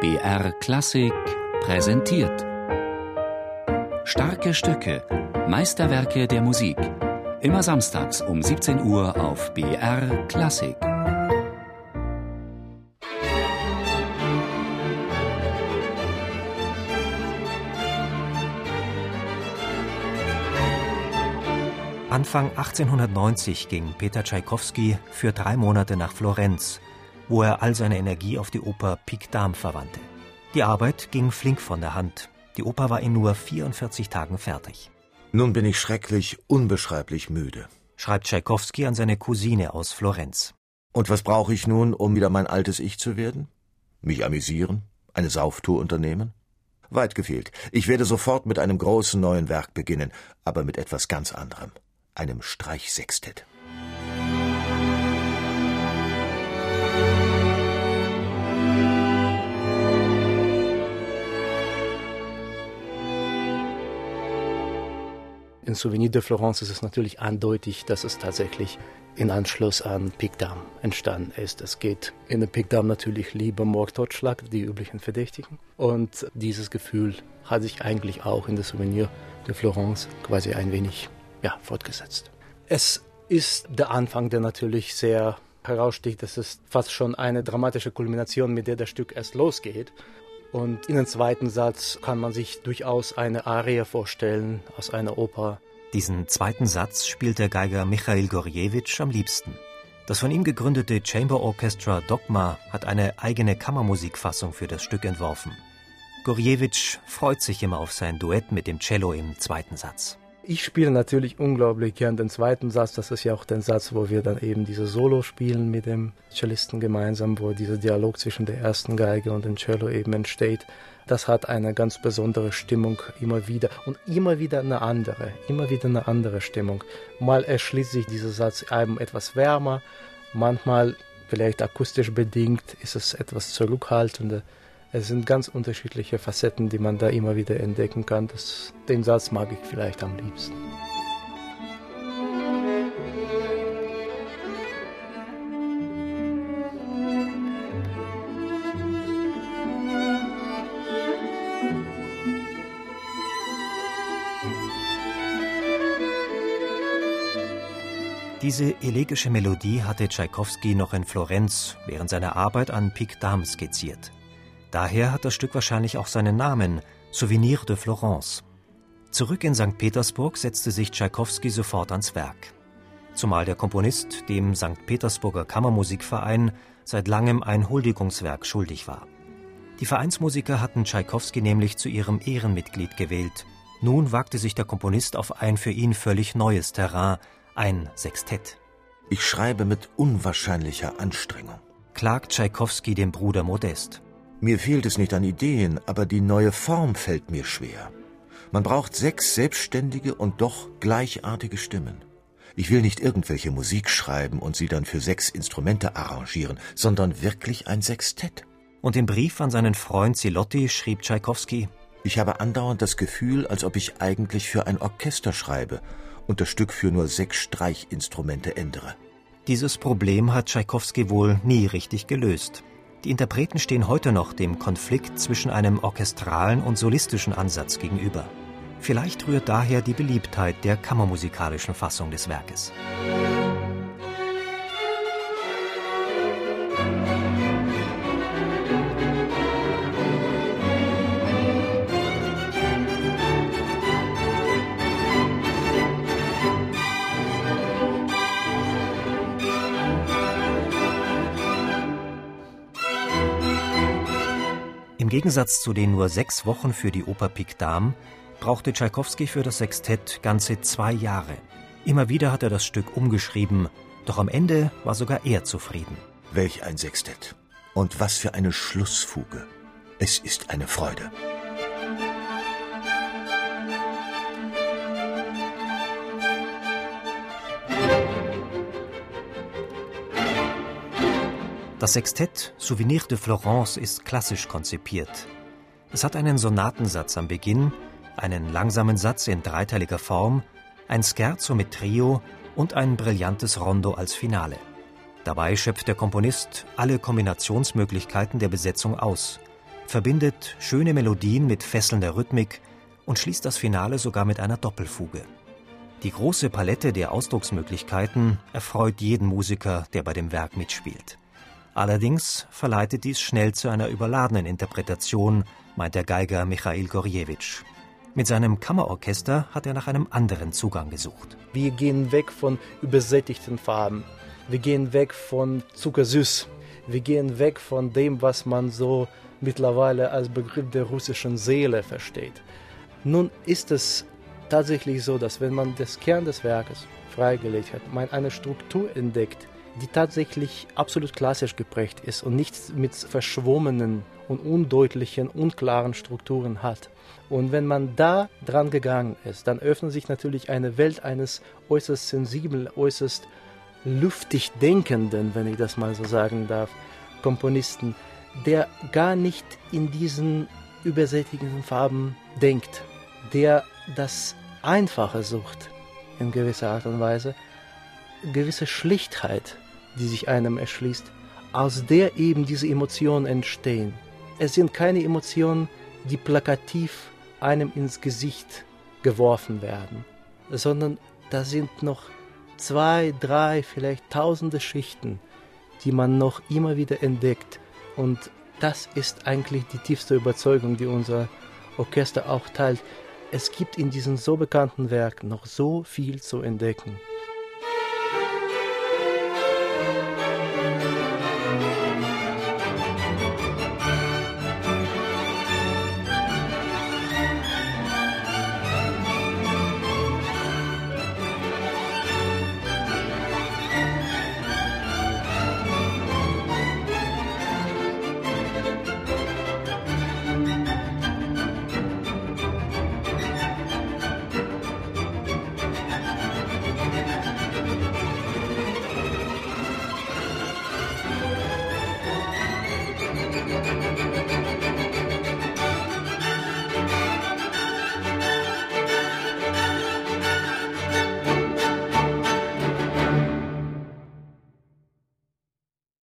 BR Klassik präsentiert. Starke Stücke, Meisterwerke der Musik. Immer samstags um 17 Uhr auf BR Klassik. Anfang 1890 ging Peter Tschaikowski für drei Monate nach Florenz, wo er all seine Energie auf die Oper Pic Dame verwandte. Die Arbeit ging flink von der Hand. Die Oper war in nur 44 Tagen fertig. Nun bin ich schrecklich, unbeschreiblich müde, schreibt Tschaikowski an seine Cousine aus Florenz. Und was brauche ich nun, um wieder mein altes Ich zu werden? Mich amüsieren? Eine Sauftour unternehmen? Weit gefehlt. Ich werde sofort mit einem großen neuen Werk beginnen, aber mit etwas ganz anderem einem Streichsextett. In Souvenir de Florence ist es natürlich eindeutig, dass es tatsächlich in Anschluss an Picdam entstanden ist. Es geht in der Picdam natürlich Liebe, Mord, Totschlag, die üblichen Verdächtigen. Und dieses Gefühl hat sich eigentlich auch in der Souvenir de Florence quasi ein wenig ja, fortgesetzt. Es ist der Anfang, der natürlich sehr heraussticht. Das ist fast schon eine dramatische Kulmination, mit der das Stück erst losgeht. Und in dem zweiten Satz kann man sich durchaus eine Arie vorstellen aus einer Oper. Diesen zweiten Satz spielt der Geiger Michail Gorjewitsch am liebsten. Das von ihm gegründete Chamber Orchestra Dogma hat eine eigene Kammermusikfassung für das Stück entworfen. Gorjewitsch freut sich immer auf sein Duett mit dem Cello im zweiten Satz. Ich spiele natürlich unglaublich gern den zweiten Satz. Das ist ja auch der Satz, wo wir dann eben diese Solo spielen mit dem Cellisten gemeinsam, wo dieser Dialog zwischen der ersten Geige und dem Cello eben entsteht. Das hat eine ganz besondere Stimmung immer wieder und immer wieder eine andere, immer wieder eine andere Stimmung. Mal erschließt sich dieser Satz eben etwas wärmer, manchmal vielleicht akustisch bedingt ist es etwas zurückhaltender. Es sind ganz unterschiedliche Facetten, die man da immer wieder entdecken kann. Das, den Satz mag ich vielleicht am liebsten. Diese elegische Melodie hatte Tschaikowski noch in Florenz während seiner Arbeit an Pic Dame skizziert. Daher hat das Stück wahrscheinlich auch seinen Namen, Souvenir de Florence. Zurück in St. Petersburg setzte sich Tschaikowski sofort ans Werk. Zumal der Komponist dem St. Petersburger Kammermusikverein seit langem ein Huldigungswerk schuldig war. Die Vereinsmusiker hatten Tschaikowski nämlich zu ihrem Ehrenmitglied gewählt. Nun wagte sich der Komponist auf ein für ihn völlig neues Terrain, ein Sextett. Ich schreibe mit unwahrscheinlicher Anstrengung, klagt Tschaikowski dem Bruder Modest. Mir fehlt es nicht an Ideen, aber die neue Form fällt mir schwer. Man braucht sechs selbstständige und doch gleichartige Stimmen. Ich will nicht irgendwelche Musik schreiben und sie dann für sechs Instrumente arrangieren, sondern wirklich ein Sextett. Und im Brief an seinen Freund Zilotti schrieb Tschaikowski: Ich habe andauernd das Gefühl, als ob ich eigentlich für ein Orchester schreibe und das Stück für nur sechs Streichinstrumente ändere. Dieses Problem hat Tschaikowski wohl nie richtig gelöst. Die Interpreten stehen heute noch dem Konflikt zwischen einem orchestralen und solistischen Ansatz gegenüber. Vielleicht rührt daher die Beliebtheit der kammermusikalischen Fassung des Werkes. Im Gegensatz zu den nur sechs Wochen für die Oper Pic Dame brauchte Tschaikowski für das Sextett ganze zwei Jahre. Immer wieder hat er das Stück umgeschrieben, doch am Ende war sogar er zufrieden. Welch ein Sextett. Und was für eine Schlussfuge. Es ist eine Freude. Das Sextett Souvenir de Florence ist klassisch konzipiert. Es hat einen Sonatensatz am Beginn, einen langsamen Satz in dreiteiliger Form, ein Scherzo mit Trio und ein brillantes Rondo als Finale. Dabei schöpft der Komponist alle Kombinationsmöglichkeiten der Besetzung aus. verbindet schöne Melodien mit fesselnder Rhythmik und schließt das Finale sogar mit einer Doppelfuge. Die große Palette der Ausdrucksmöglichkeiten erfreut jeden Musiker, der bei dem Werk mitspielt. Allerdings verleitet dies schnell zu einer überladenen Interpretation, meint der Geiger Michail Gorjewitsch. Mit seinem Kammerorchester hat er nach einem anderen Zugang gesucht. Wir gehen weg von übersättigten Farben. Wir gehen weg von Zuckersüß. Wir gehen weg von dem, was man so mittlerweile als Begriff der russischen Seele versteht. Nun ist es tatsächlich so, dass wenn man das Kern des Werkes freigelegt hat, man eine Struktur entdeckt, die tatsächlich absolut klassisch geprägt ist und nichts mit verschwommenen und undeutlichen, unklaren Strukturen hat. Und wenn man da dran gegangen ist, dann öffnet sich natürlich eine Welt eines äußerst sensiblen, äußerst lüftig denkenden, wenn ich das mal so sagen darf, Komponisten, der gar nicht in diesen übersättigenden Farben denkt, der das Einfache sucht in gewisser Art und Weise, gewisse Schlichtheit, die sich einem erschließt, aus der eben diese Emotionen entstehen. Es sind keine Emotionen, die plakativ einem ins Gesicht geworfen werden, sondern da sind noch zwei, drei, vielleicht tausende Schichten, die man noch immer wieder entdeckt. Und das ist eigentlich die tiefste Überzeugung, die unser Orchester auch teilt. Es gibt in diesem so bekannten Werk noch so viel zu entdecken.